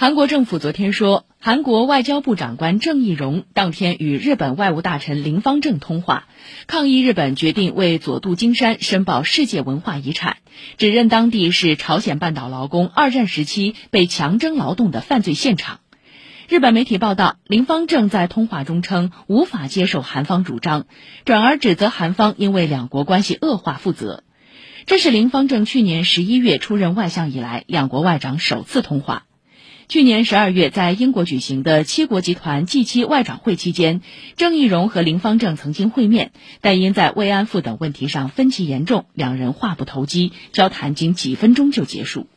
韩国政府昨天说，韩国外交部长官郑义溶当天与日本外务大臣林方正通话，抗议日本决定为佐渡金山申报世界文化遗产，指认当地是朝鲜半岛劳工二战时期被强征劳动的犯罪现场。日本媒体报道，林方正在通话中称无法接受韩方主张，转而指责韩方因为两国关系恶化负责。这是林方正去年十一月出任外相以来两国外长首次通话。去年十二月，在英国举行的七国集团 G 七外长会期间，郑义溶和林方正曾经会面，但因在慰安妇等问题上分歧严重，两人话不投机，交谈仅几分钟就结束。